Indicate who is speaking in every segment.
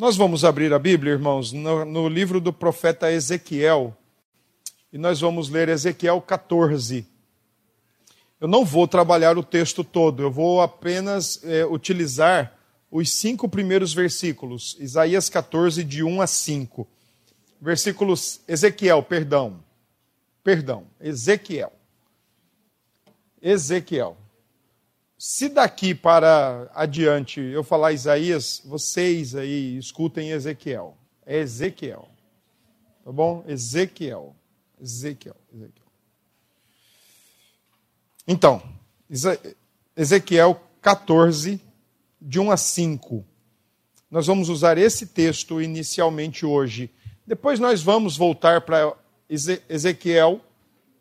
Speaker 1: Nós vamos abrir a Bíblia, irmãos, no, no, livro do profeta Ezequiel. E nós vamos ler Ezequiel 14. Eu não vou trabalhar o texto todo, eu vou apenas é, utilizar os cinco primeiros versículos. Isaías 14, de 1 a 5. Versículos. Ezequiel, perdão. Perdão. Ezequiel. Ezequiel. Se daqui para adiante eu falar Isaías, vocês aí escutem Ezequiel. É Ezequiel. Tá bom? Ezequiel. Ezequiel. Ezequiel. Então, Ezequiel 14, de 1 a 5. Nós vamos usar esse texto inicialmente hoje. Depois nós vamos voltar para Ezequiel.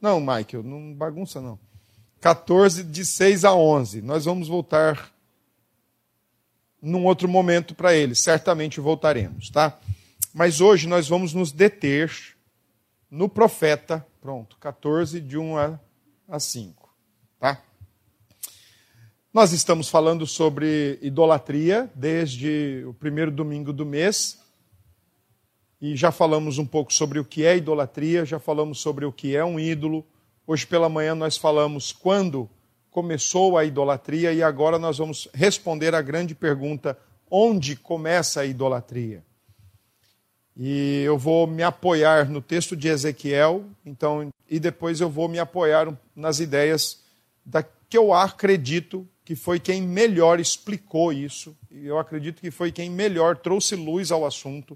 Speaker 1: Não, Michael, não bagunça não. 14, de 6 a 11. Nós vamos voltar num outro momento para ele, certamente voltaremos, tá? Mas hoje nós vamos nos deter no profeta, pronto, 14, de 1 a, a 5, tá? Nós estamos falando sobre idolatria desde o primeiro domingo do mês. E já falamos um pouco sobre o que é idolatria, já falamos sobre o que é um ídolo, Hoje pela manhã nós falamos quando começou a idolatria e agora nós vamos responder a grande pergunta: onde começa a idolatria? E eu vou me apoiar no texto de Ezequiel, então, e depois eu vou me apoiar nas ideias da que eu acredito que foi quem melhor explicou isso, e eu acredito que foi quem melhor trouxe luz ao assunto,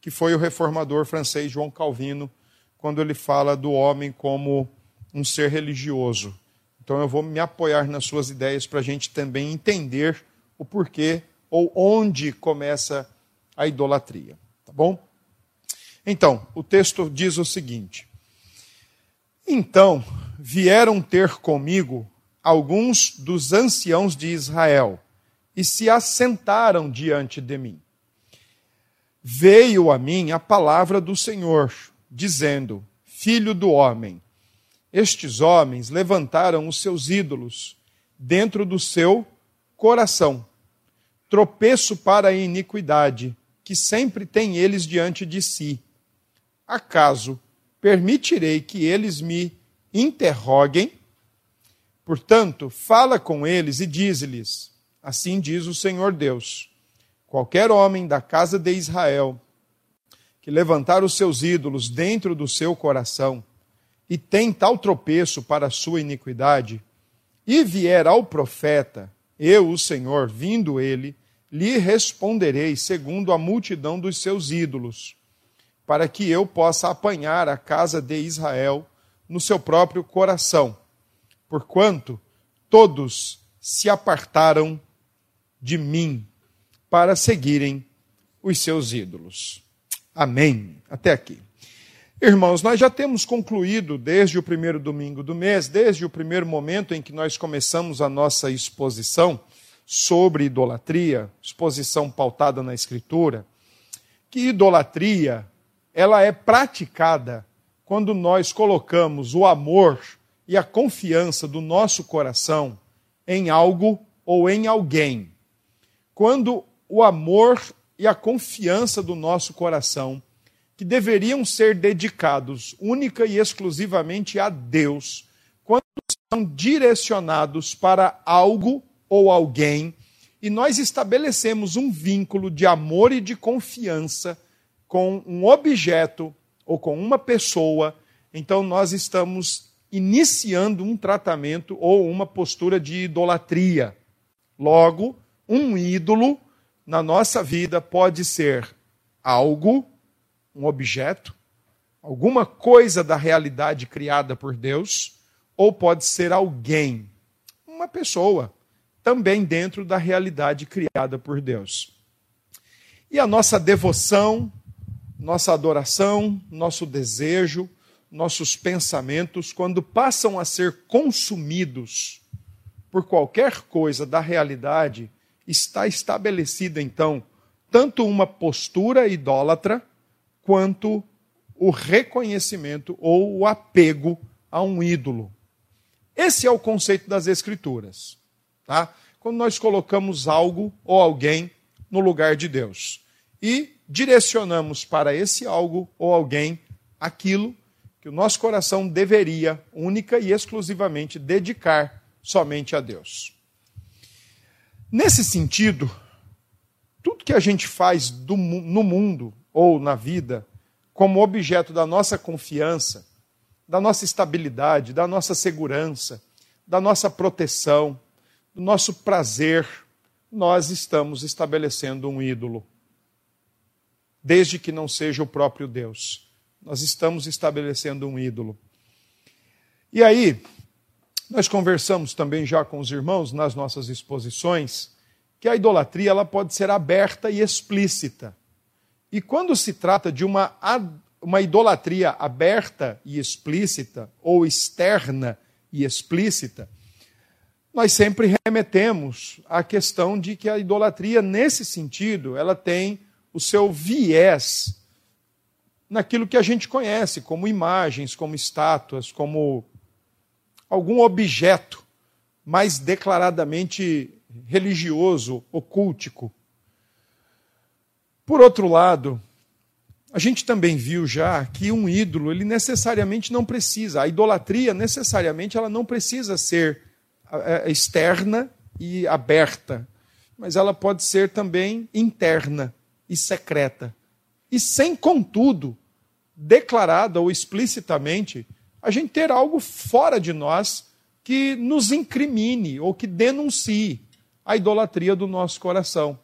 Speaker 1: que foi o reformador francês João Calvino, quando ele fala do homem como um ser religioso. Então eu vou me apoiar nas suas ideias para a gente também entender o porquê ou onde começa a idolatria. Tá bom? Então, o texto diz o seguinte: Então vieram ter comigo alguns dos anciãos de Israel e se assentaram diante de mim. Veio a mim a palavra do Senhor, dizendo: Filho do homem, estes homens levantaram os seus ídolos dentro do seu coração, tropeço para a iniquidade, que sempre tem eles diante de si. Acaso permitirei que eles me interroguem? Portanto, fala com eles e diz-lhes: Assim diz o Senhor Deus: qualquer homem da casa de Israel que levantar os seus ídolos dentro do seu coração, e tem tal tropeço para a sua iniquidade, e vier ao profeta, eu, o Senhor, vindo ele, lhe responderei segundo a multidão dos seus ídolos, para que eu possa apanhar a casa de Israel no seu próprio coração, porquanto todos se apartaram de mim para seguirem os seus ídolos. Amém. Até aqui. Irmãos, nós já temos concluído desde o primeiro domingo do mês, desde o primeiro momento em que nós começamos a nossa exposição sobre idolatria, exposição pautada na Escritura, que idolatria ela é praticada quando nós colocamos o amor e a confiança do nosso coração em algo ou em alguém. Quando o amor e a confiança do nosso coração que deveriam ser dedicados única e exclusivamente a Deus, quando são direcionados para algo ou alguém, e nós estabelecemos um vínculo de amor e de confiança com um objeto ou com uma pessoa, então nós estamos iniciando um tratamento ou uma postura de idolatria. Logo, um ídolo na nossa vida pode ser algo um objeto, alguma coisa da realidade criada por Deus, ou pode ser alguém, uma pessoa, também dentro da realidade criada por Deus. E a nossa devoção, nossa adoração, nosso desejo, nossos pensamentos, quando passam a ser consumidos por qualquer coisa da realidade, está estabelecida então tanto uma postura idólatra, quanto o reconhecimento ou o apego a um ídolo. Esse é o conceito das Escrituras. Tá? Quando nós colocamos algo ou alguém no lugar de Deus. e direcionamos para esse algo ou alguém aquilo que o nosso coração deveria, única e exclusivamente, dedicar somente a Deus. Nesse sentido, tudo que a gente faz do, no mundo ou na vida, como objeto da nossa confiança, da nossa estabilidade, da nossa segurança, da nossa proteção, do nosso prazer, nós estamos estabelecendo um ídolo. Desde que não seja o próprio Deus. Nós estamos estabelecendo um ídolo. E aí, nós conversamos também já com os irmãos nas nossas exposições que a idolatria ela pode ser aberta e explícita. E quando se trata de uma, uma idolatria aberta e explícita, ou externa e explícita, nós sempre remetemos à questão de que a idolatria, nesse sentido, ela tem o seu viés naquilo que a gente conhece, como imagens, como estátuas, como algum objeto mais declaradamente religioso, ocúltico. Por outro lado, a gente também viu já que um ídolo, ele necessariamente não precisa, a idolatria necessariamente ela não precisa ser é, externa e aberta, mas ela pode ser também interna e secreta. E sem, contudo, declarada ou explicitamente, a gente ter algo fora de nós que nos incrimine ou que denuncie a idolatria do nosso coração.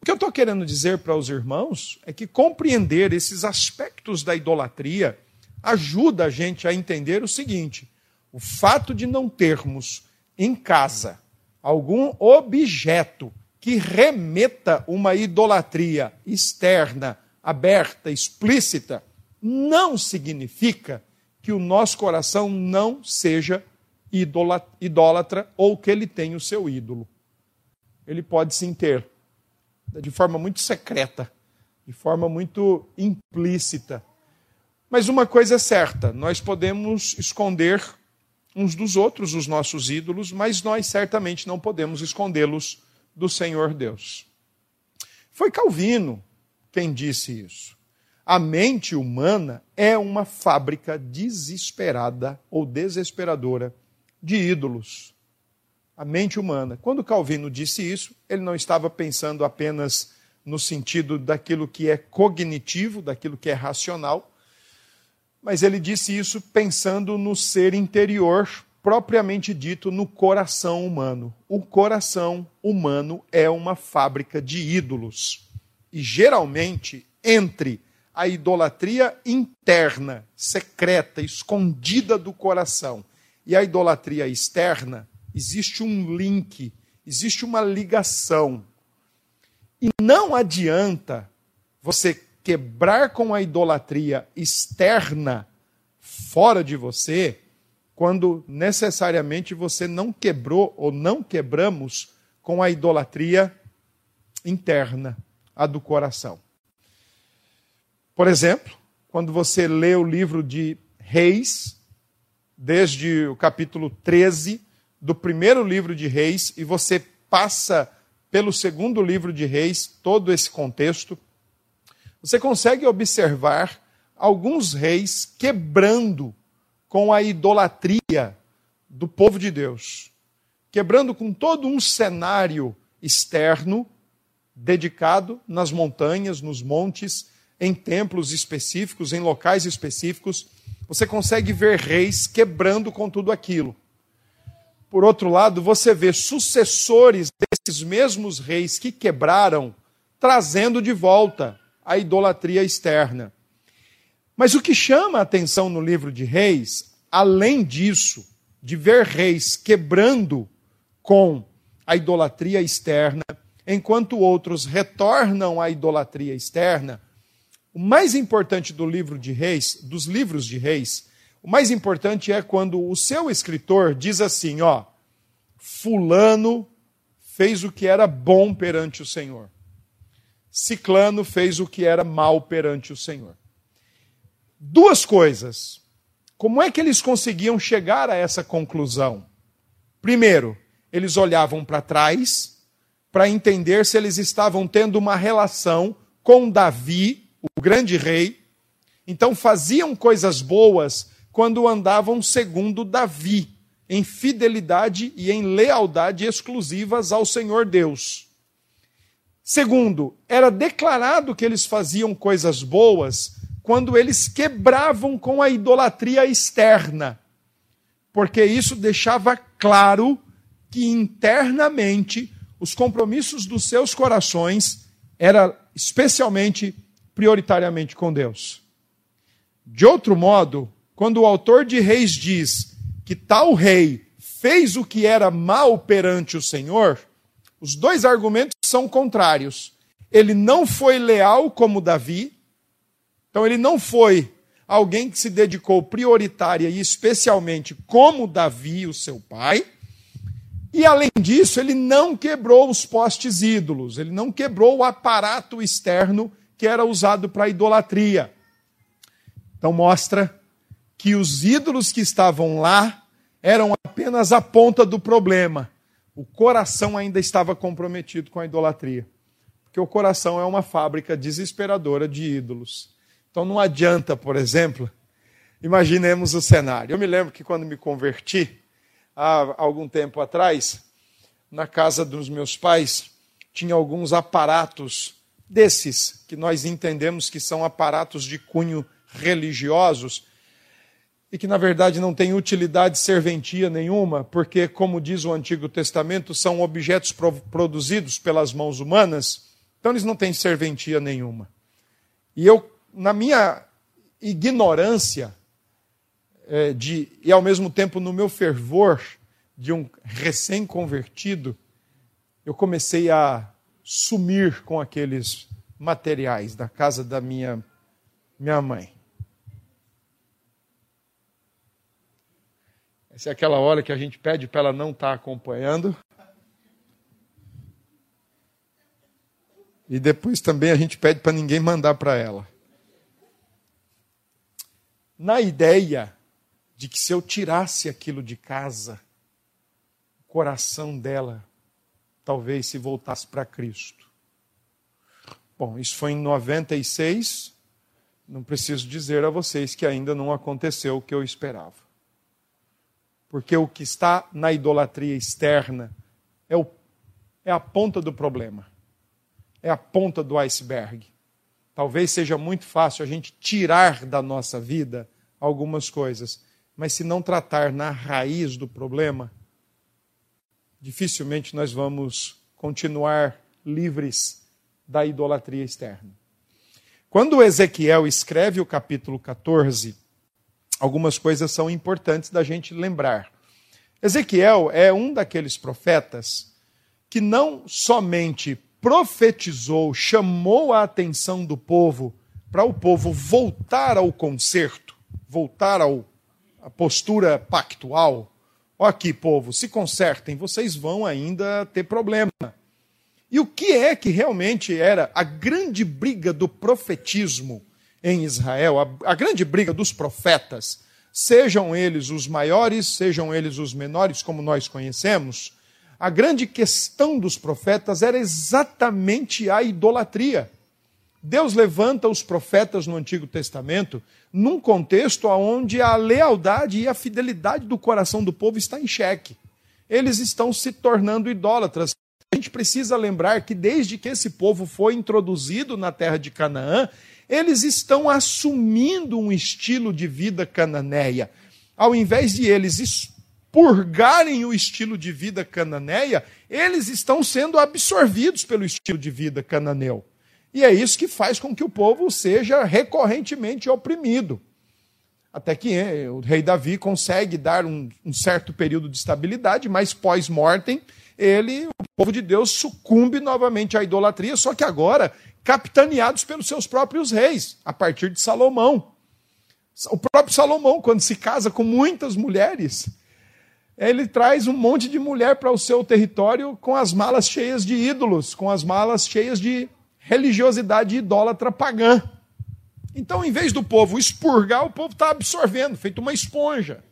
Speaker 1: O que eu estou querendo dizer para os irmãos é que compreender esses aspectos da idolatria ajuda a gente a entender o seguinte: o fato de não termos em casa algum objeto que remeta uma idolatria externa, aberta, explícita, não significa que o nosso coração não seja idólatra ou que ele tenha o seu ídolo. Ele pode sim ter, de forma muito secreta, de forma muito implícita. Mas uma coisa é certa: nós podemos esconder uns dos outros os nossos ídolos, mas nós certamente não podemos escondê-los do Senhor Deus. Foi Calvino quem disse isso. A mente humana é uma fábrica desesperada ou desesperadora de ídolos. A mente humana. Quando Calvino disse isso, ele não estava pensando apenas no sentido daquilo que é cognitivo, daquilo que é racional, mas ele disse isso pensando no ser interior, propriamente dito, no coração humano. O coração humano é uma fábrica de ídolos. E geralmente, entre a idolatria interna, secreta, escondida do coração, e a idolatria externa, existe um link, existe uma ligação. E não adianta você quebrar com a idolatria externa fora de você, quando necessariamente você não quebrou ou não quebramos com a idolatria interna, a do coração. Por exemplo, quando você lê o livro de Reis, desde o capítulo 13 do primeiro livro de Reis, e você passa pelo segundo livro de Reis, todo esse contexto, você consegue observar alguns reis quebrando com a idolatria do povo de Deus, quebrando com todo um cenário externo dedicado nas montanhas, nos montes, em templos específicos, em locais específicos, você consegue ver reis quebrando com tudo aquilo. Por outro lado, você vê sucessores desses mesmos reis que quebraram, trazendo de volta a idolatria externa. Mas o que chama a atenção no livro de Reis, além disso, de ver reis quebrando com a idolatria externa, enquanto outros retornam à idolatria externa, o mais importante do livro de Reis, dos livros de Reis, o mais importante é quando o seu escritor diz assim, ó, fulano fez o que era bom perante o Senhor. Ciclano fez o que era mal perante o Senhor. Duas coisas. Como é que eles conseguiam chegar a essa conclusão? Primeiro, eles olhavam para trás para entender se eles estavam tendo uma relação com Davi, o grande rei. Então faziam coisas boas quando andavam segundo Davi, em fidelidade e em lealdade exclusivas ao Senhor Deus. Segundo, era declarado que eles faziam coisas boas quando eles quebravam com a idolatria externa, porque isso deixava claro que internamente os compromissos dos seus corações eram especialmente, prioritariamente com Deus. De outro modo, quando o autor de Reis diz que tal rei fez o que era mal perante o Senhor, os dois argumentos são contrários. Ele não foi leal como Davi, então ele não foi alguém que se dedicou prioritária e especialmente como Davi, o seu pai. E além disso, ele não quebrou os postes ídolos, ele não quebrou o aparato externo que era usado para idolatria. Então mostra que os ídolos que estavam lá eram apenas a ponta do problema. O coração ainda estava comprometido com a idolatria. Porque o coração é uma fábrica desesperadora de ídolos. Então não adianta, por exemplo, imaginemos o cenário. Eu me lembro que quando me converti, há algum tempo atrás, na casa dos meus pais, tinha alguns aparatos desses, que nós entendemos que são aparatos de cunho religiosos, e que na verdade não têm utilidade serventia nenhuma, porque, como diz o Antigo Testamento, são objetos produzidos pelas mãos humanas, então eles não têm serventia nenhuma. E eu, na minha ignorância, é, de, e ao mesmo tempo no meu fervor de um recém-convertido, eu comecei a sumir com aqueles materiais da casa da minha, minha mãe. Essa é aquela hora que a gente pede para ela não estar tá acompanhando. E depois também a gente pede para ninguém mandar para ela. Na ideia de que se eu tirasse aquilo de casa, o coração dela talvez se voltasse para Cristo. Bom, isso foi em 96. Não preciso dizer a vocês que ainda não aconteceu o que eu esperava. Porque o que está na idolatria externa é, o, é a ponta do problema, é a ponta do iceberg. Talvez seja muito fácil a gente tirar da nossa vida algumas coisas, mas se não tratar na raiz do problema, dificilmente nós vamos continuar livres da idolatria externa. Quando Ezequiel escreve o capítulo 14, algumas coisas são importantes da gente lembrar. Ezequiel é um daqueles profetas que não somente profetizou, chamou a atenção do povo para o povo voltar ao conserto, voltar ao, à postura pactual. Ó aqui, povo, se consertem, vocês vão ainda ter problema. E o que é que realmente era a grande briga do profetismo em Israel, a, a grande briga dos profetas, sejam eles os maiores, sejam eles os menores, como nós conhecemos, a grande questão dos profetas era exatamente a idolatria. Deus levanta os profetas no Antigo Testamento num contexto onde a lealdade e a fidelidade do coração do povo está em xeque. Eles estão se tornando idólatras. A gente precisa lembrar que desde que esse povo foi introduzido na terra de Canaã, eles estão assumindo um estilo de vida cananeia. Ao invés de eles expurgarem o estilo de vida cananeia, eles estão sendo absorvidos pelo estilo de vida cananeu. E é isso que faz com que o povo seja recorrentemente oprimido. Até que o rei Davi consegue dar um, um certo período de estabilidade, mas pós-mortem, ele, o povo de Deus, sucumbe novamente à idolatria, só que agora capitaneados pelos seus próprios reis, a partir de Salomão. O próprio Salomão, quando se casa com muitas mulheres, ele traz um monte de mulher para o seu território com as malas cheias de ídolos, com as malas cheias de religiosidade idólatra pagã. Então, em vez do povo expurgar, o povo está absorvendo, feito uma esponja.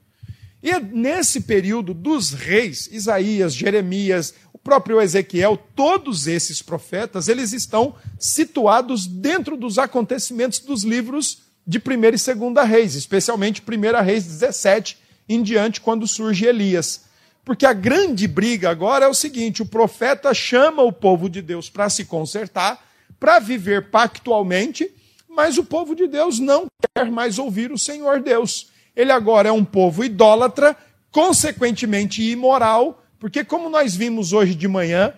Speaker 1: E nesse período dos reis, Isaías, Jeremias, próprio Ezequiel, todos esses profetas, eles estão situados dentro dos acontecimentos dos livros de 1 e 2 Reis, especialmente 1 Reis 17 em diante, quando surge Elias. Porque a grande briga agora é o seguinte: o profeta chama o povo de Deus para se consertar, para viver pactualmente, mas o povo de Deus não quer mais ouvir o Senhor Deus. Ele agora é um povo idólatra, consequentemente imoral, porque, como nós vimos hoje de manhã,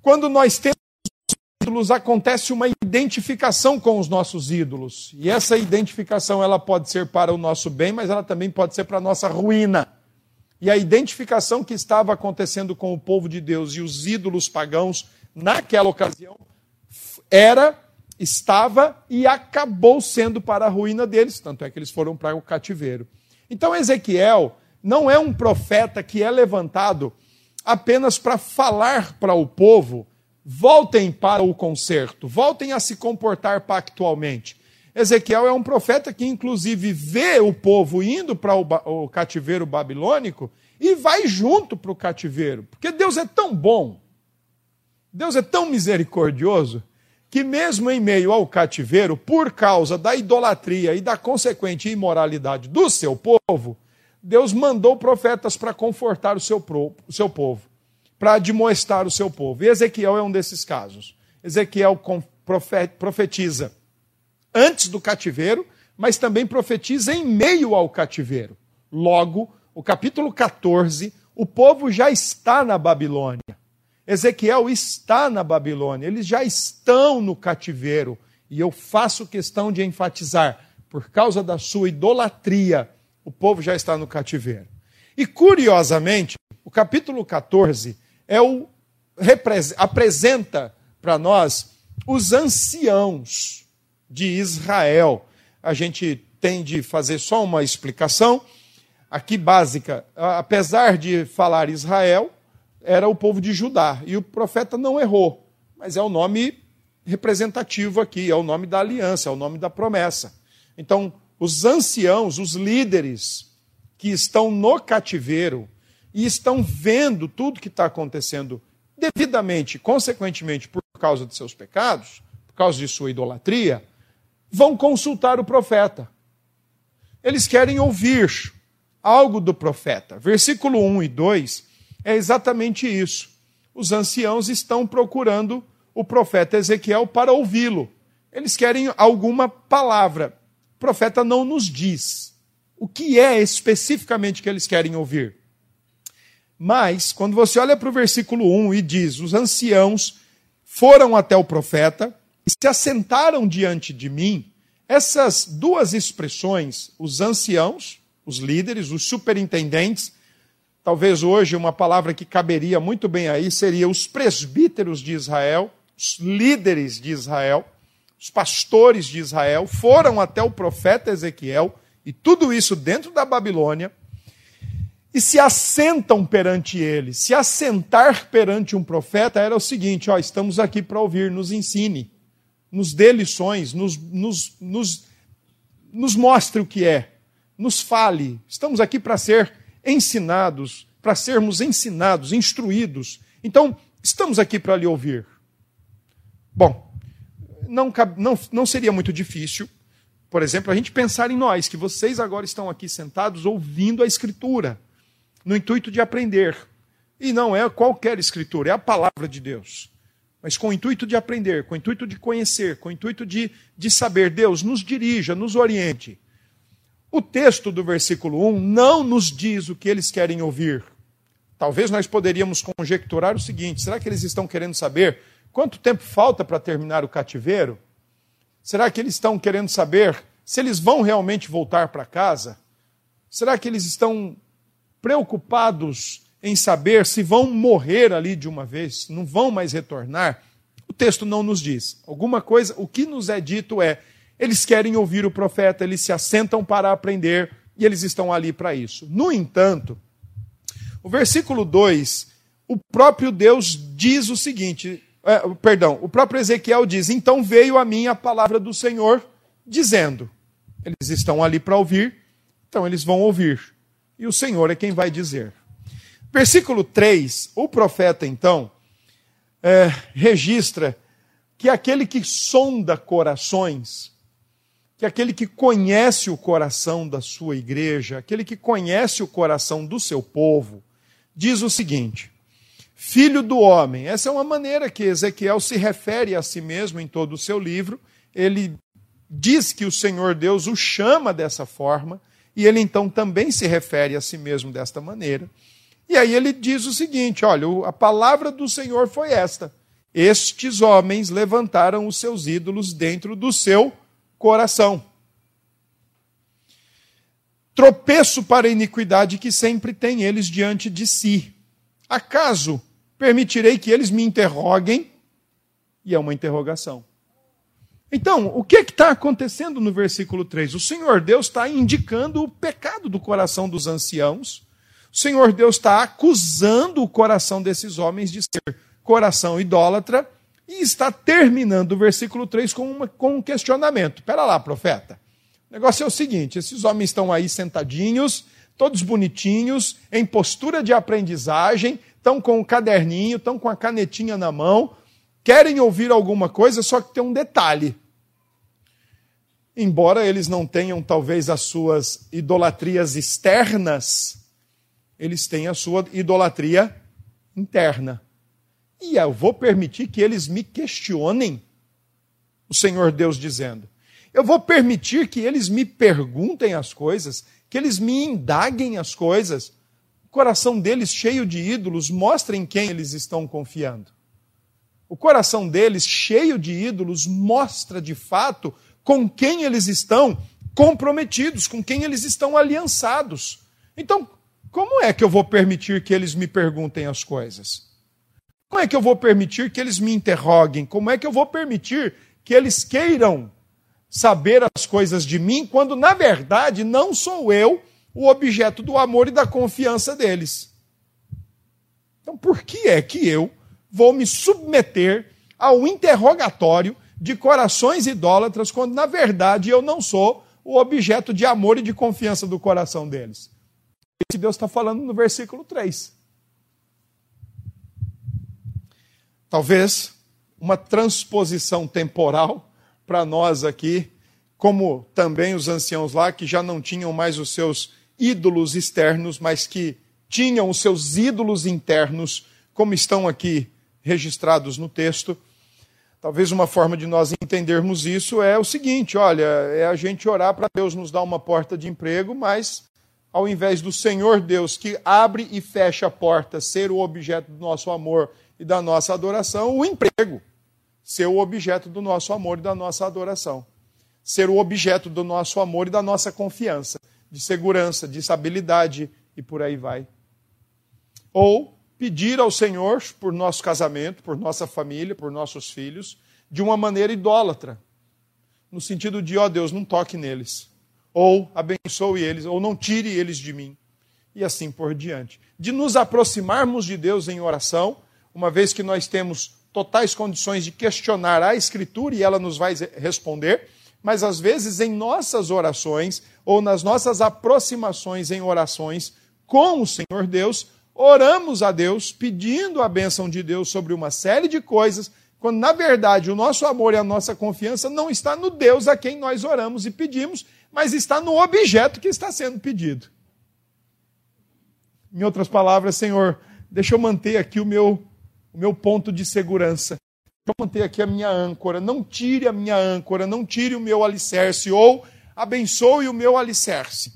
Speaker 1: quando nós temos ídolos, acontece uma identificação com os nossos ídolos. E essa identificação ela pode ser para o nosso bem, mas ela também pode ser para a nossa ruína. E a identificação que estava acontecendo com o povo de Deus e os ídolos pagãos naquela ocasião era, estava e acabou sendo para a ruína deles, tanto é que eles foram para o cativeiro. Então Ezequiel não é um profeta que é levantado apenas para falar para o povo, voltem para o conserto, voltem a se comportar pactualmente. Ezequiel é um profeta que, inclusive, vê o povo indo para o, cativeiro babilônico e vai junto para o cativeiro. Porque Deus é tão bom, Deus é tão misericordioso, que, mesmo em meio ao cativeiro, por causa da idolatria e da consequente imoralidade do seu povo, Deus mandou profetas para confortar o seu, o seu povo, para admoestar o seu povo. E Ezequiel é um desses casos. Ezequiel profetiza antes do cativeiro, mas também profetiza em meio ao cativeiro. Logo, o capítulo 14, o povo já está na Babilônia. Ezequiel está na Babilônia, eles já estão no cativeiro. E eu faço questão de enfatizar, por causa da sua idolatria, o povo já está no cativeiro. E curiosamente, o capítulo 14 é o apresenta para nós os anciãos de Israel. A gente tem de fazer só uma explicação aqui básica. Apesar de falar Israel, era o povo de Judá. E o profeta não errou, mas é o nome representativo aqui, é o nome da aliança, é o nome da promessa. Então, os anciãos, os líderes que estão no cativeiro e estão vendo tudo que está acontecendo devidamente, consequentemente, por causa de seus pecados, por causa de sua idolatria, vão consultar o profeta. Eles querem ouvir algo do profeta. Versículo 1 e 2 é exatamente isso. Os anciãos estão procurando o profeta Ezequiel para ouvi-lo. Eles querem alguma palavra. Profeta não nos diz o que é especificamente que eles querem ouvir. Mas, quando você olha para o versículo 1 e diz: Os anciãos foram até o profeta e se assentaram diante de mim, essas duas expressões, os anciãos, os líderes, os superintendentes, talvez hoje uma palavra que caberia muito bem aí seria os presbíteros de Israel, os líderes de Israel, os pastores de Israel, foram até o profeta Ezequiel, e tudo isso dentro da Babilônia, e se assentam perante ele. Se assentar perante um profeta era o seguinte: ó, estamos aqui para ouvir, nos ensine nos dê lições, nos, nos, nos, nos mostre o que é, nos fale. Estamos aqui para ser ensinados, para sermos ensinados, instruídos. Então, estamos aqui para lhe ouvir. Bom, não, não, não seria muito difícil, por exemplo, a gente pensar em nós, que vocês agora estão aqui sentados ouvindo a Escritura, no intuito de aprender. E não é qualquer Escritura, é a palavra de Deus mas com o intuito de aprender, com o intuito de conhecer, com o intuito de, de saber. Deus nos dirija, nos oriente. O texto do versículo 1 não nos diz o que eles querem ouvir. Talvez nós poderíamos conjecturar o seguinte: será que eles estão querendo saber quanto tempo falta para terminar o cativeiro? Será que eles estão querendo saber se eles vão realmente voltar para casa? Será que eles estão preocupados em saber se vão morrer ali de uma vez, não vão mais retornar, o texto não nos diz. Alguma coisa, o que nos é dito é: eles querem ouvir o profeta, eles se assentam para aprender e eles estão ali para isso. No entanto, o versículo 2, o próprio Deus diz o seguinte: é, perdão, o próprio Ezequiel diz: Então veio a mim a palavra do Senhor, dizendo: Eles estão ali para ouvir, então eles vão ouvir. E o Senhor é quem vai dizer. Versículo 3, o profeta então é, registra que aquele que sonda corações, que aquele que conhece o coração da sua igreja, aquele que conhece o coração do seu povo, diz o seguinte: Filho do homem. Essa é uma maneira que Ezequiel se refere a si mesmo em todo o seu livro. Ele diz que o Senhor Deus o chama dessa forma, e ele então também se refere a si mesmo desta maneira. E aí ele diz o seguinte: olha, a palavra do Senhor foi esta. Estes homens levantaram os seus ídolos dentro do seu coração. Tropeço para a iniquidade que sempre tem eles diante de si. Acaso permitirei que eles me interroguem? E é uma interrogação. Então, o que está acontecendo no versículo 3? O Senhor Deus está indicando o pecado do coração dos anciãos o Senhor Deus está acusando o coração desses homens de ser coração idólatra e está terminando o versículo 3 com, uma, com um questionamento. Espera lá, profeta. O negócio é o seguinte: esses homens estão aí sentadinhos, todos bonitinhos, em postura de aprendizagem, estão com o caderninho, estão com a canetinha na mão, querem ouvir alguma coisa, só que tem um detalhe. Embora eles não tenham talvez as suas idolatrias externas, eles têm a sua idolatria interna. E eu vou permitir que eles me questionem, o Senhor Deus dizendo. Eu vou permitir que eles me perguntem as coisas, que eles me indaguem as coisas. O coração deles cheio de ídolos mostra em quem eles estão confiando. O coração deles cheio de ídolos mostra de fato com quem eles estão comprometidos, com quem eles estão aliançados. Então, como é que eu vou permitir que eles me perguntem as coisas? Como é que eu vou permitir que eles me interroguem? Como é que eu vou permitir que eles queiram saber as coisas de mim, quando na verdade não sou eu o objeto do amor e da confiança deles? Então, por que é que eu vou me submeter ao interrogatório de corações idólatras, quando na verdade eu não sou o objeto de amor e de confiança do coração deles? que Deus está falando no versículo 3. Talvez uma transposição temporal para nós aqui, como também os anciãos lá, que já não tinham mais os seus ídolos externos, mas que tinham os seus ídolos internos, como estão aqui registrados no texto. Talvez uma forma de nós entendermos isso é o seguinte: olha, é a gente orar para Deus nos dar uma porta de emprego, mas ao invés do Senhor Deus que abre e fecha a porta ser o objeto do nosso amor e da nossa adoração, o emprego ser o objeto do nosso amor e da nossa adoração. Ser o objeto do nosso amor e da nossa confiança, de segurança, de estabilidade e por aí vai. Ou pedir ao Senhor por nosso casamento, por nossa família, por nossos filhos, de uma maneira idólatra. No sentido de, ó oh Deus, não toque neles ou abençoe eles, ou não tire eles de mim, e assim por diante. De nos aproximarmos de Deus em oração, uma vez que nós temos totais condições de questionar a Escritura e ela nos vai responder, mas às vezes em nossas orações ou nas nossas aproximações em orações com o Senhor Deus, oramos a Deus pedindo a bênção de Deus sobre uma série de coisas, quando na verdade o nosso amor e a nossa confiança não está no Deus a quem nós oramos e pedimos, mas está no objeto que está sendo pedido. Em outras palavras, Senhor, deixa eu manter aqui o meu, o meu ponto de segurança. Eu manter aqui a minha âncora. Não tire a minha âncora, não tire o meu alicerce, ou abençoe o meu alicerce.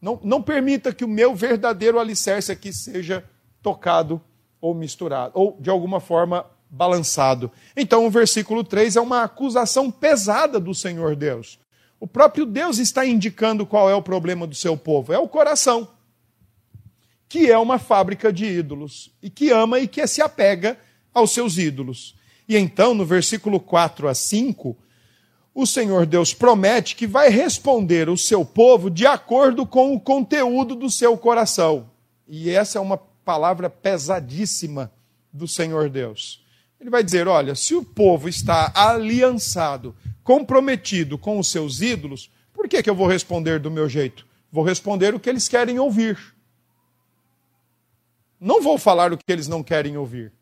Speaker 1: Não, não permita que o meu verdadeiro alicerce aqui seja tocado ou misturado, ou de alguma forma balançado. Então, o versículo 3 é uma acusação pesada do Senhor Deus. O próprio Deus está indicando qual é o problema do seu povo: é o coração, que é uma fábrica de ídolos, e que ama e que se apega aos seus ídolos. E então, no versículo 4 a 5, o Senhor Deus promete que vai responder o seu povo de acordo com o conteúdo do seu coração. E essa é uma palavra pesadíssima do Senhor Deus. Ele vai dizer: olha, se o povo está aliançado comprometido com os seus ídolos, por que, que eu vou responder do meu jeito? Vou responder o que eles querem ouvir. Não vou falar o que eles não querem ouvir.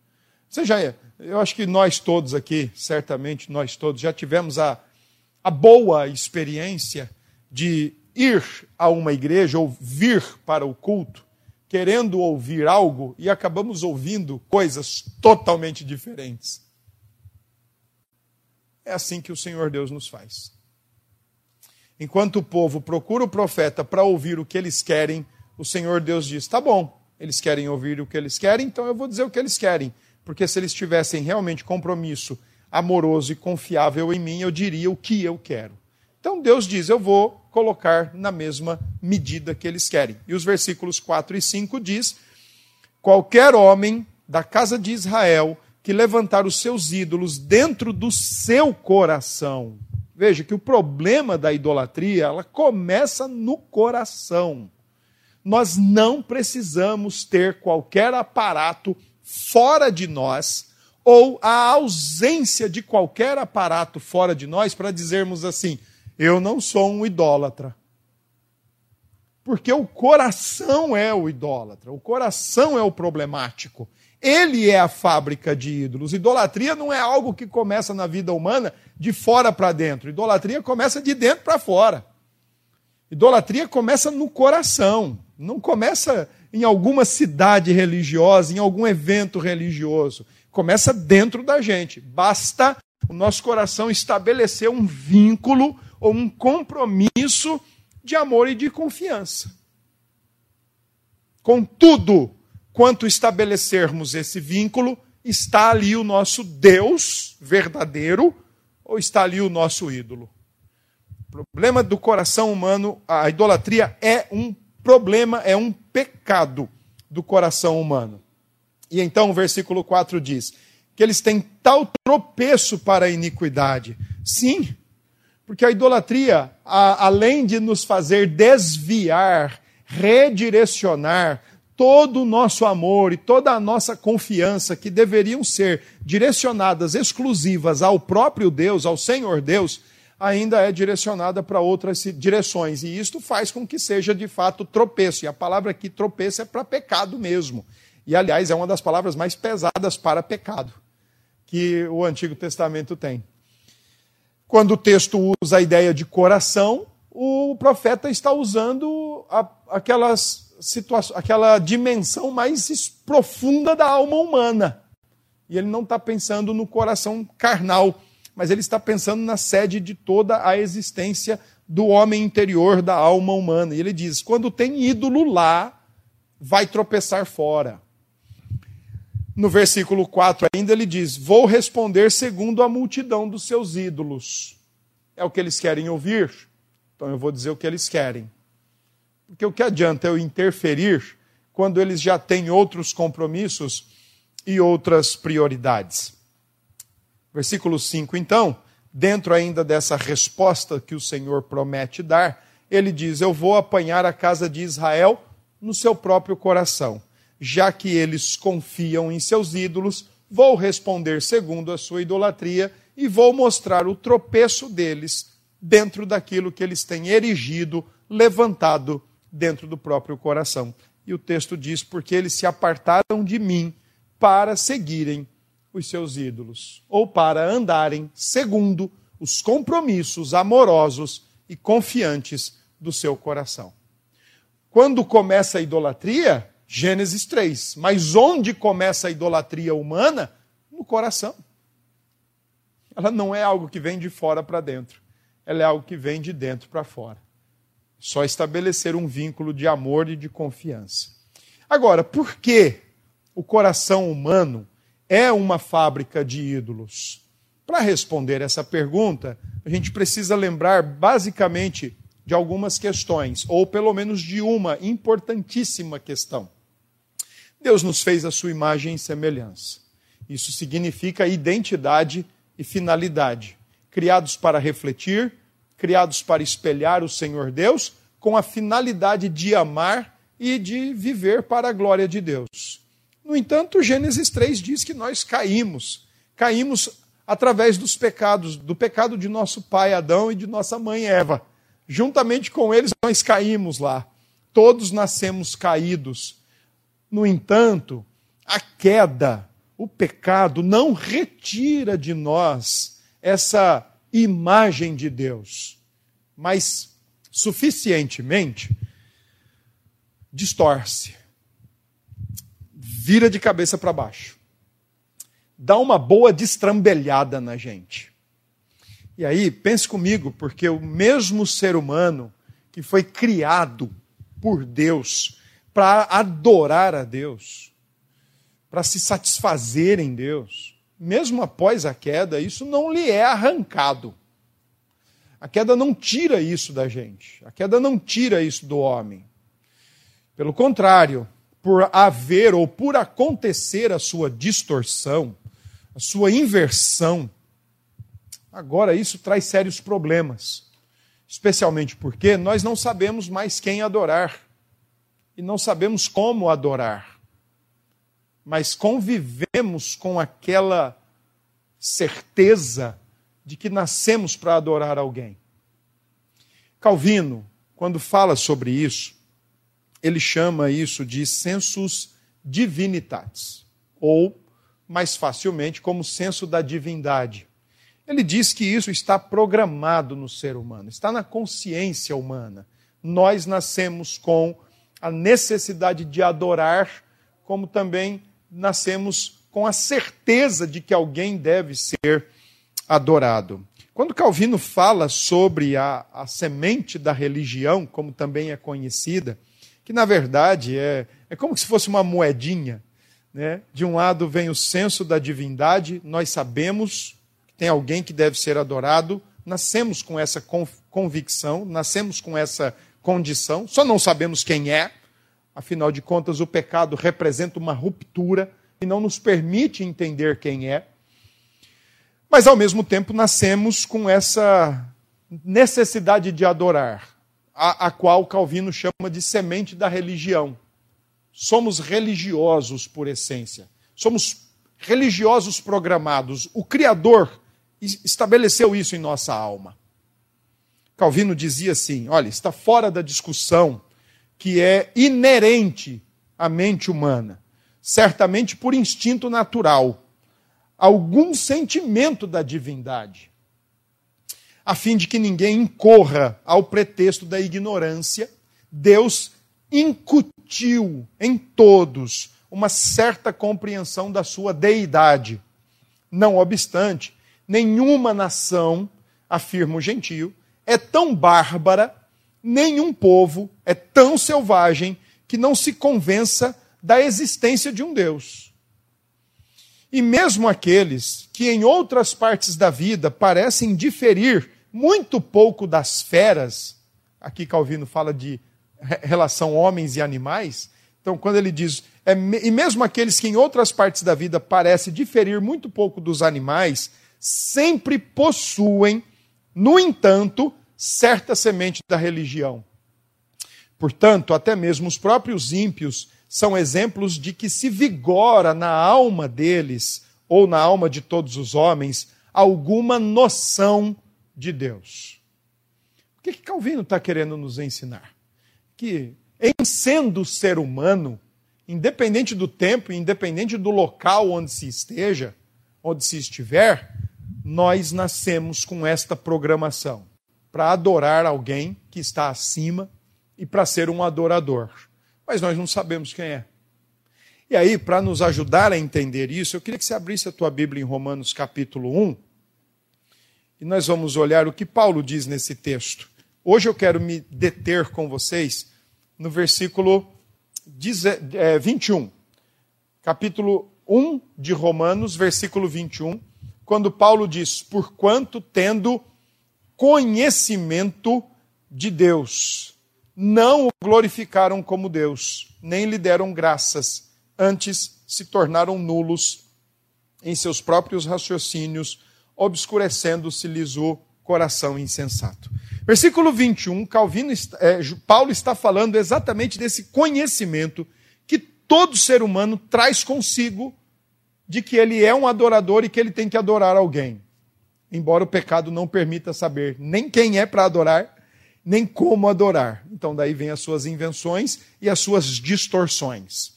Speaker 1: Você já, eu acho que nós todos aqui, certamente nós todos, já tivemos a, a boa experiência de ir a uma igreja ou vir para o culto querendo ouvir algo e acabamos ouvindo coisas totalmente diferentes. É assim que o Senhor Deus nos faz. Enquanto o povo procura o profeta para ouvir o que eles querem, o Senhor Deus diz: tá bom, eles querem ouvir o que eles querem, então eu vou dizer o que eles querem. Porque se eles tivessem realmente compromisso amoroso e confiável em mim, eu diria o que eu quero. Então Deus diz: eu vou colocar na mesma medida que eles querem. E os versículos 4 e 5 diz: qualquer homem da casa de Israel que levantar os seus ídolos dentro do seu coração. Veja que o problema da idolatria, ela começa no coração. Nós não precisamos ter qualquer aparato fora de nós ou a ausência de qualquer aparato fora de nós para dizermos assim: eu não sou um idólatra. Porque o coração é o idólatra, o coração é o problemático. Ele é a fábrica de ídolos. Idolatria não é algo que começa na vida humana de fora para dentro. Idolatria começa de dentro para fora. Idolatria começa no coração, não começa em alguma cidade religiosa, em algum evento religioso. Começa dentro da gente. Basta o nosso coração estabelecer um vínculo ou um compromisso de amor e de confiança. Contudo, quanto estabelecermos esse vínculo, está ali o nosso Deus verdadeiro ou está ali o nosso ídolo? Problema do coração humano, a idolatria é um problema, é um pecado do coração humano. E então o versículo 4 diz que eles têm tal tropeço para a iniquidade. Sim, porque a idolatria, a, além de nos fazer desviar, redirecionar todo o nosso amor e toda a nossa confiança, que deveriam ser direcionadas exclusivas ao próprio Deus, ao Senhor Deus, ainda é direcionada para outras direções. E isto faz com que seja de fato tropeço. E a palavra aqui tropeço é para pecado mesmo. E aliás, é uma das palavras mais pesadas para pecado que o Antigo Testamento tem. Quando o texto usa a ideia de coração, o profeta está usando a, aquelas aquela dimensão mais profunda da alma humana. E ele não está pensando no coração carnal, mas ele está pensando na sede de toda a existência do homem interior, da alma humana. E ele diz: quando tem ídolo lá, vai tropeçar fora. No versículo 4 ainda ele diz: Vou responder segundo a multidão dos seus ídolos. É o que eles querem ouvir? Então eu vou dizer o que eles querem. Porque o que adianta eu interferir quando eles já têm outros compromissos e outras prioridades? Versículo 5, então, dentro ainda dessa resposta que o Senhor promete dar, ele diz: Eu vou apanhar a casa de Israel no seu próprio coração já que eles confiam em seus ídolos, vou responder segundo a sua idolatria e vou mostrar o tropeço deles dentro daquilo que eles têm erigido, levantado dentro do próprio coração. E o texto diz: porque eles se apartaram de mim para seguirem os seus ídolos, ou para andarem segundo os compromissos amorosos e confiantes do seu coração. Quando começa a idolatria, Gênesis 3. Mas onde começa a idolatria humana? No coração. Ela não é algo que vem de fora para dentro. Ela é algo que vem de dentro para fora. Só estabelecer um vínculo de amor e de confiança. Agora, por que o coração humano é uma fábrica de ídolos? Para responder essa pergunta, a gente precisa lembrar basicamente de algumas questões, ou pelo menos de uma importantíssima questão. Deus nos fez a sua imagem e semelhança. Isso significa identidade e finalidade. Criados para refletir, criados para espelhar o Senhor Deus, com a finalidade de amar e de viver para a glória de Deus. No entanto, Gênesis 3 diz que nós caímos. Caímos através dos pecados, do pecado de nosso pai Adão e de nossa mãe Eva. Juntamente com eles, nós caímos lá. Todos nascemos caídos No entanto, a queda, o pecado, não retira de nós essa imagem de Deus, mas suficientemente distorce, vira de cabeça para baixo, dá uma boa destrambelhada na gente. E aí, pense comigo, porque o mesmo ser humano que foi criado por Deus para adorar a Deus, para se satisfazer em Deus, mesmo após a queda, isso não lhe é arrancado. A queda não tira isso da gente. A queda não tira isso do homem. Pelo contrário, por haver ou por acontecer a sua distorção, a sua inversão, agora isso traz sérios problemas. Especialmente porque nós não sabemos mais quem adorar e não sabemos como adorar mas convivemos com aquela certeza de que nascemos para adorar alguém. Calvino, quando fala sobre isso, ele chama isso de sensus divinitatis, ou, mais facilmente, como senso da divindade. Ele diz que isso está programado no ser humano, está na consciência humana. Nós nascemos com a necessidade de adorar, como também nascemos com a certeza de que alguém deve ser adorado. Quando Calvino fala sobre a, a semente da religião, como também é conhecida, que na verdade é, é como se fosse uma moedinha. Né? De um lado vem o senso da divindade, nós sabemos que tem alguém que deve ser adorado, nascemos com essa convicção, nascemos com essa condição, só não sabemos quem é, Afinal de contas, o pecado representa uma ruptura e não nos permite entender quem é. Mas, ao mesmo tempo, nascemos com essa necessidade de adorar, a, a qual Calvino chama de semente da religião. Somos religiosos por essência. Somos religiosos programados. O Criador estabeleceu isso em nossa alma. Calvino dizia assim: olha, está fora da discussão que é inerente à mente humana, certamente por instinto natural, algum sentimento da divindade, a fim de que ninguém incorra ao pretexto da ignorância, Deus incutiu em todos uma certa compreensão da sua deidade. Não obstante, nenhuma nação, afirma o gentio, é tão bárbara nenhum povo é tão selvagem que não se convença da existência de um Deus. E mesmo aqueles que em outras partes da vida parecem diferir muito pouco das feras, aqui Calvino fala de relação homens e animais, então quando ele diz, é, e mesmo aqueles que em outras partes da vida parecem diferir muito pouco dos animais, sempre possuem, no entanto, certa semente da religião. Portanto, até mesmo os próprios ímpios são exemplos de que se vigora na alma deles, ou na alma de todos os homens, alguma noção de Deus. O que, que Calvino está querendo nos ensinar? Que, em sendo ser humano, independente do tempo, independente do local onde se esteja, onde se estiver, nós nascemos com esta programação para adorar alguém que está acima e para ser um adorador. Mas nós não sabemos quem é. E aí, para nos ajudar a entender isso, eu queria que você abrisse a tua Bíblia em Romanos capítulo 1. E nós vamos olhar o que Paulo diz nesse texto. Hoje eu quero me deter com vocês no versículo 21. É, capítulo 1 de Romanos, versículo 21, quando Paulo diz: Porquanto tendo conhecimento de Deus. Não o glorificaram como Deus, nem lhe deram graças, antes se tornaram nulos em seus próprios raciocínios, obscurecendo-se-lhes o coração insensato. Versículo 21, Calvino, é, Paulo está falando exatamente desse conhecimento que todo ser humano traz consigo de que ele é um adorador e que ele tem que adorar alguém embora o pecado não permita saber nem quem é para adorar, nem como adorar. Então, daí vem as suas invenções e as suas distorções.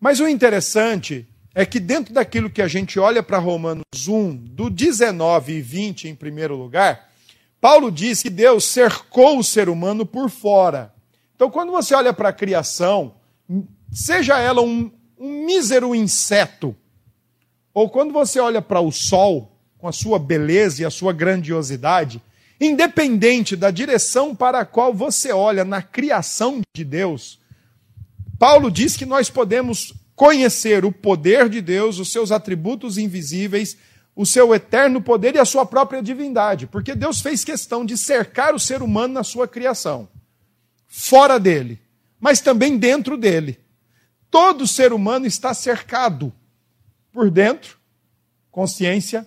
Speaker 1: Mas o interessante é que dentro daquilo que a gente olha para Romanos 1, do 19 e 20 em primeiro lugar, Paulo diz que Deus cercou o ser humano por fora. Então, quando você olha para a criação, seja ela um, um mísero inseto, ou quando você olha para o sol, com a sua beleza e a sua grandiosidade, independente da direção para a qual você olha na criação de Deus, Paulo diz que nós podemos conhecer o poder de Deus, os seus atributos invisíveis, o seu eterno poder e a sua própria divindade, porque Deus fez questão de cercar o ser humano na sua criação, fora dele, mas também dentro dele. Todo ser humano está cercado por dentro, consciência,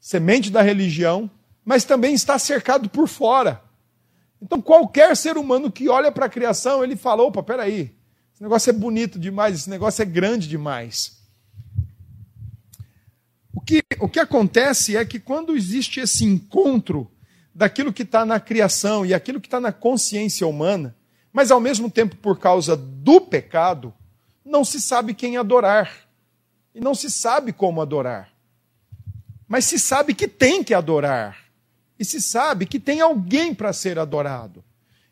Speaker 1: semente da religião, mas também está cercado por fora. Então, qualquer ser humano que olha para a criação, ele fala: opa, peraí, esse negócio é bonito demais, esse negócio é grande demais. O que, o que acontece é que quando existe esse encontro daquilo que está na criação e aquilo que está na consciência humana, mas ao mesmo tempo por causa do pecado, não se sabe quem adorar. E não se sabe como adorar. Mas se sabe que tem que adorar. E se sabe que tem alguém para ser adorado.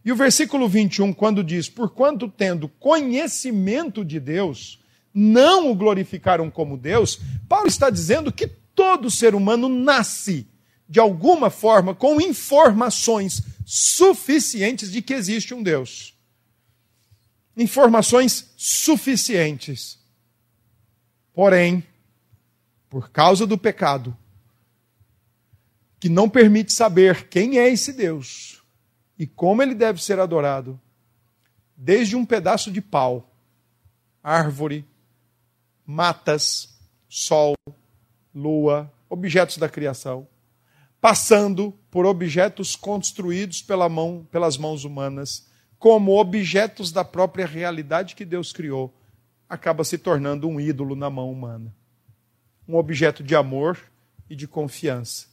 Speaker 1: E o versículo 21, quando diz: Porquanto tendo conhecimento de Deus, não o glorificaram como Deus, Paulo está dizendo que todo ser humano nasce, de alguma forma, com informações suficientes de que existe um Deus. Informações suficientes. Porém, por causa do pecado, que não permite saber quem é esse Deus, e como ele deve ser adorado, desde um pedaço de pau, árvore, matas, sol, lua, objetos da criação, passando por objetos construídos pela mão, pelas mãos humanas, como objetos da própria realidade que Deus criou, acaba se tornando um ídolo na mão humana. Um objeto de amor e de confiança.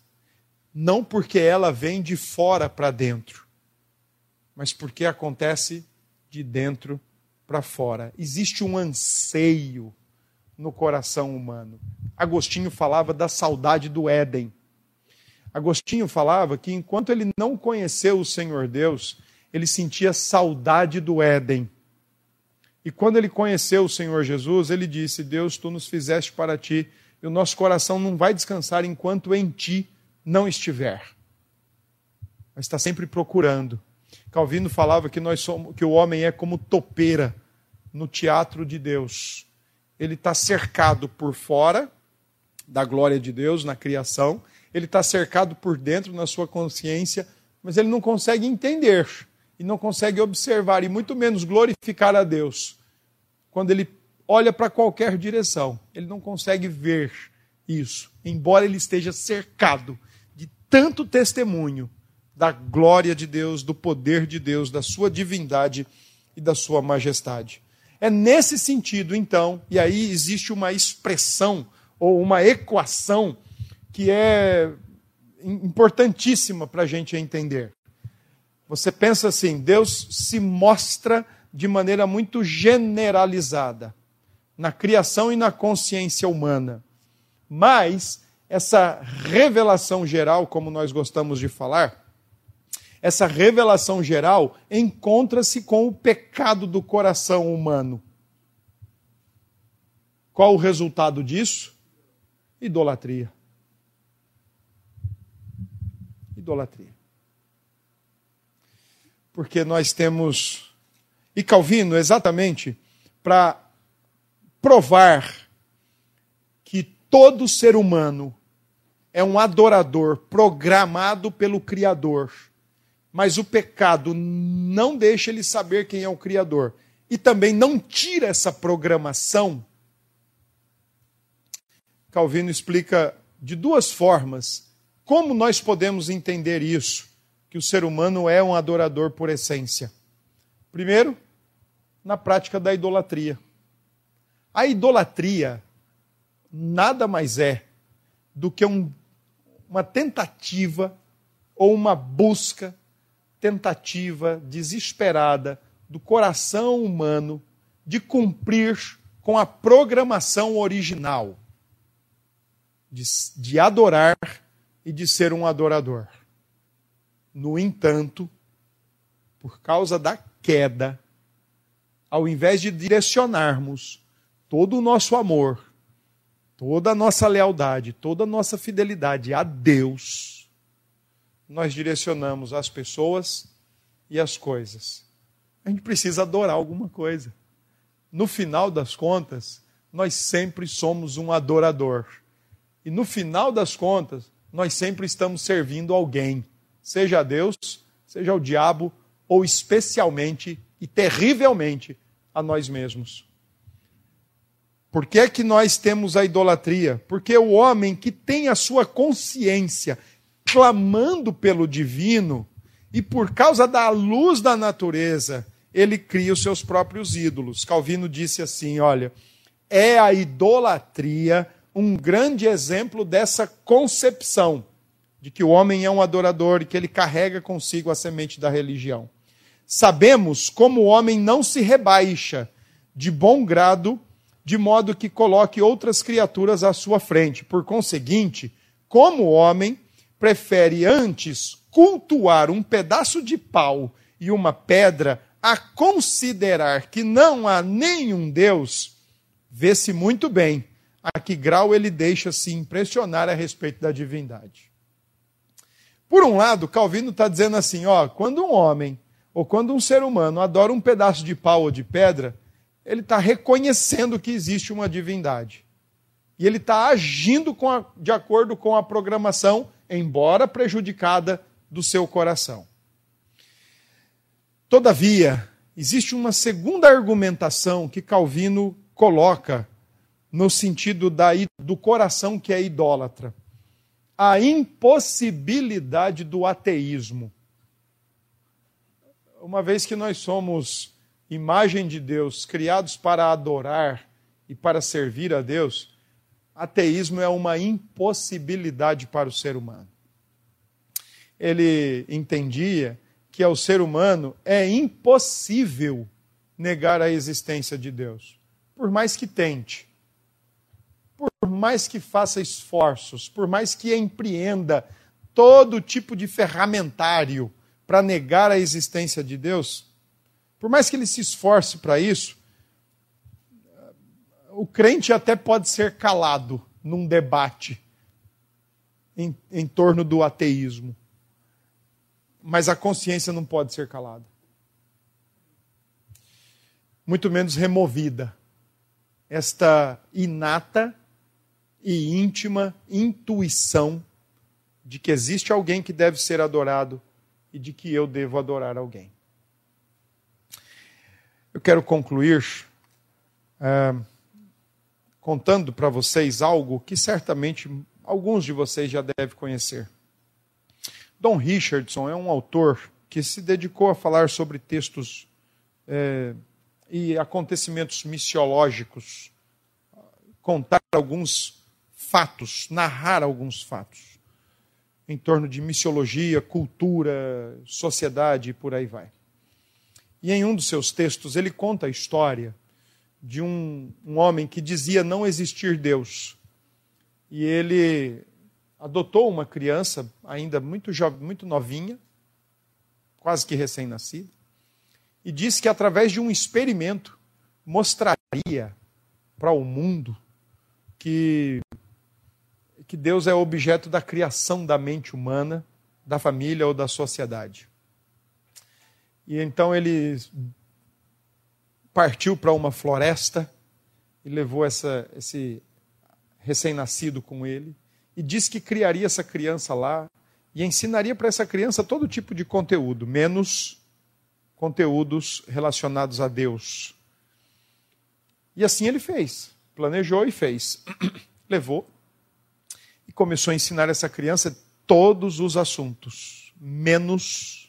Speaker 1: Não porque ela vem de fora para dentro, mas porque acontece de dentro para fora. Existe um anseio no coração humano. Agostinho falava da saudade do Éden. Agostinho falava que enquanto ele não conheceu o Senhor Deus, ele sentia saudade do Éden. E quando ele conheceu o Senhor Jesus, ele disse: Deus, tu nos fizeste para ti, e o nosso coração não vai descansar enquanto em ti não estiver. Mas está sempre procurando. Calvino falava que nós somos, que o homem é como topeira no teatro de Deus. Ele está cercado por fora da glória de Deus na criação, ele está cercado por dentro na sua consciência, mas ele não consegue entender e não consegue observar e muito menos glorificar a Deus. Quando ele olha para qualquer direção, ele não consegue ver isso, embora ele esteja cercado tanto testemunho da glória de Deus, do poder de Deus, da sua divindade e da sua majestade. É nesse sentido, então, e aí existe uma expressão ou uma equação que é importantíssima para a gente entender. Você pensa assim: Deus se mostra de maneira muito generalizada na criação e na consciência humana. Mas essa revelação geral, como nós gostamos de falar, essa revelação geral encontra-se com o pecado do coração humano. Qual o resultado disso? Idolatria. Idolatria. Porque nós temos. E Calvino, exatamente, para provar que todo ser humano é um adorador programado pelo Criador mas o pecado não deixa ele saber quem é o Criador e também não tira essa programação. Calvino explica de duas formas como nós podemos entender isso, que o ser humano é um adorador por essência. Primeiro, na prática da idolatria. A idolatria nada mais é do que um, uma tentativa ou uma busca tentativa desesperada do coração humano de cumprir com a programação original de, de adorar e de ser um adorador. No entanto, por causa da queda, ao invés de direcionarmos todo o nosso amor, toda a nossa lealdade, toda a nossa fidelidade a Deus, nós direcionamos as pessoas e as coisas. A gente precisa adorar alguma coisa. No final das contas, nós sempre somos um adorador. E no final das contas, nós sempre estamos servindo alguém, seja a Deus, seja ao diabo, ou especialmente e terrivelmente a nós mesmos. Por que é que nós temos a idolatria? Porque o homem que tem a sua consciência clamando pelo divino e por causa da luz da natureza, ele cria os seus próprios ídolos. Calvino disse assim: olha, é a idolatria um grande exemplo dessa concepção de que o homem é um adorador e que ele carrega consigo a semente da religião. Sabemos como o homem não se rebaixa de bom grado, de modo que coloque outras criaturas à sua frente. Por conseguinte, como homem prefere antes cultuar um pedaço de pau e uma pedra a considerar que não há nenhum Deus, vê-se muito bem a que grau ele deixa se impressionar a respeito da divindade. Por um lado, Calvino está dizendo assim: ó, quando um homem ou quando um ser humano adora um pedaço de pau ou de pedra, ele está reconhecendo que existe uma divindade. E ele está agindo a, de acordo com a programação, embora prejudicada, do seu coração. Todavia, existe uma segunda argumentação que Calvino coloca no sentido da, do coração que é idólatra. A impossibilidade do ateísmo. Uma vez que nós somos imagem de Deus, criados para adorar e para servir a Deus, ateísmo é uma impossibilidade para o ser humano. Ele entendia que ao ser humano é impossível negar a existência de Deus, por mais que tente por mais que faça esforços, por mais que empreenda todo tipo de ferramentário para negar a existência de Deus, por mais que ele se esforce para isso, o crente até pode ser calado num debate em, em torno do ateísmo, mas a consciência não pode ser calada. Muito menos removida. Esta inata e íntima intuição de que existe alguém que deve ser adorado e de que eu devo adorar alguém. Eu quero concluir é, contando para vocês algo que certamente alguns de vocês já devem conhecer. Dom Richardson é um autor que se dedicou a falar sobre textos é, e acontecimentos missiológicos, contar alguns fatos, narrar alguns fatos em torno de missiologia, cultura, sociedade e por aí vai. E em um dos seus textos ele conta a história de um, um homem que dizia não existir Deus. E ele adotou uma criança ainda muito jovem, muito novinha, quase que recém-nascida, e disse que através de um experimento mostraria para o mundo que que Deus é objeto da criação da mente humana, da família ou da sociedade. E então ele partiu para uma floresta e levou essa, esse recém-nascido com ele e disse que criaria essa criança lá e ensinaria para essa criança todo tipo de conteúdo, menos conteúdos relacionados a Deus. E assim ele fez, planejou e fez. Levou e começou a ensinar essa criança todos os assuntos, menos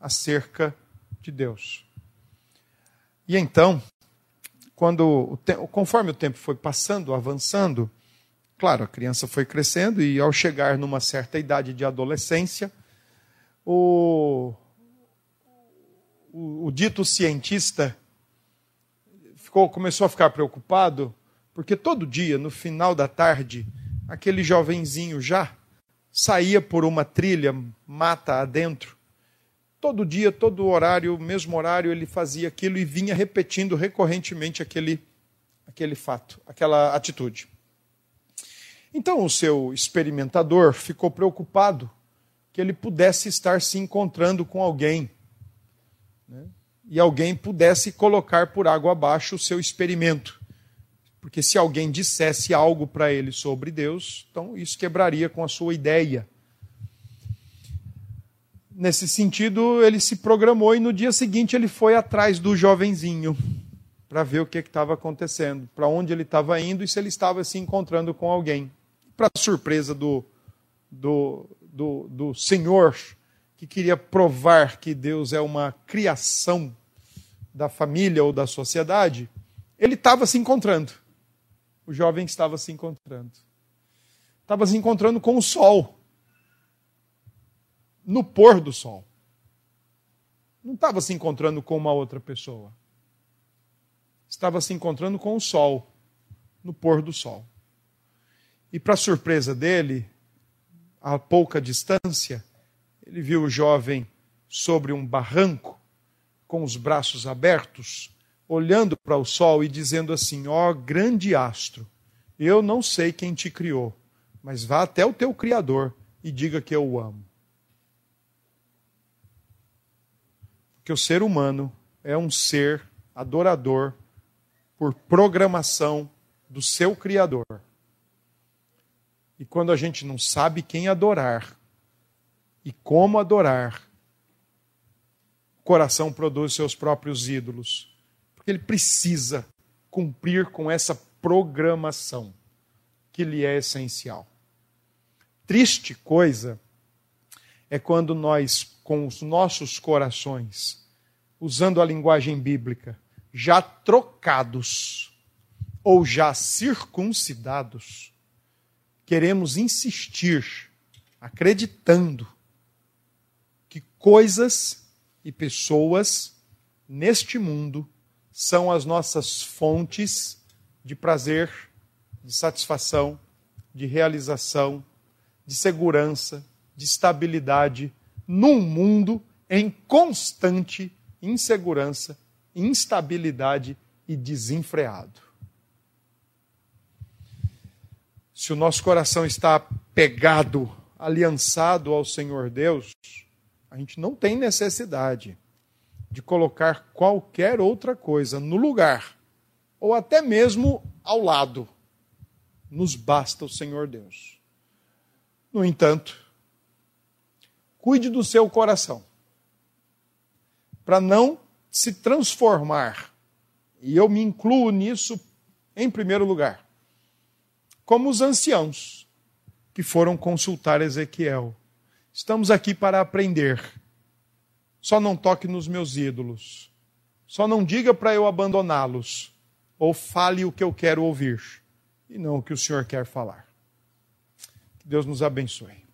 Speaker 1: acerca de Deus. E então, quando conforme o tempo foi passando, avançando, claro, a criança foi crescendo e ao chegar numa certa idade de adolescência, o, o, o dito cientista ficou, começou a ficar preocupado, porque todo dia, no final da tarde, aquele jovenzinho já saía por uma trilha, mata adentro. Todo dia, todo horário, mesmo horário, ele fazia aquilo e vinha repetindo recorrentemente aquele, aquele fato, aquela atitude. Então o seu experimentador ficou preocupado que ele pudesse estar se encontrando com alguém. Né? E alguém pudesse colocar por água abaixo o seu experimento. Porque se alguém dissesse algo para ele sobre Deus, então isso quebraria com a sua ideia. Nesse sentido, ele se programou e no dia seguinte ele foi atrás do jovenzinho para ver o que estava acontecendo, para onde ele estava indo e se ele estava se encontrando com alguém. Para surpresa do, do, do, do Senhor, que queria provar que Deus é uma criação da família ou da sociedade, ele estava se encontrando o jovem estava se encontrando. Estava se encontrando com o sol. No pôr do sol. Não estava se encontrando com uma outra pessoa. Estava se encontrando com o sol. No pôr do sol. E, para surpresa dele, a pouca distância, ele viu o jovem sobre um barranco, com os braços abertos, olhando para o sol e dizendo assim: Ó oh, grande astro, eu não sei quem te criou, mas vá até o teu Criador e diga que eu o amo. Porque o ser humano é um ser adorador por programação do seu Criador. E quando a gente não sabe quem adorar e como adorar, o coração produz seus próprios ídolos porque ele precisa cumprir com essa programação que lhe é essencial. Triste coisa é quando nós, com os nossos corações, usando a linguagem bíblica, já trocados ou já circuncidados, queremos insistir, acreditando que coisas e pessoas neste mundo são as nossas fontes de prazer, de satisfação, de realização, de segurança, de estabilidade num mundo em constante insegurança, instabilidade e desenfreado. Se o nosso coração está pegado, aliançado ao Senhor Deus, a gente não tem necessidade de colocar qualquer outra coisa no lugar, ou até mesmo ao lado. Nos basta o Senhor Deus. No entanto, cuide do seu coração, para não se transformar, e eu me incluo nisso em primeiro lugar, como os anciãos que foram consultar Ezequiel. Estamos aqui para aprender só não toque nos meus ídolos. Só não diga para eu abandoná-los. Ou fale o que eu quero ouvir e não o que o Senhor quer falar. Que Deus nos abençoe.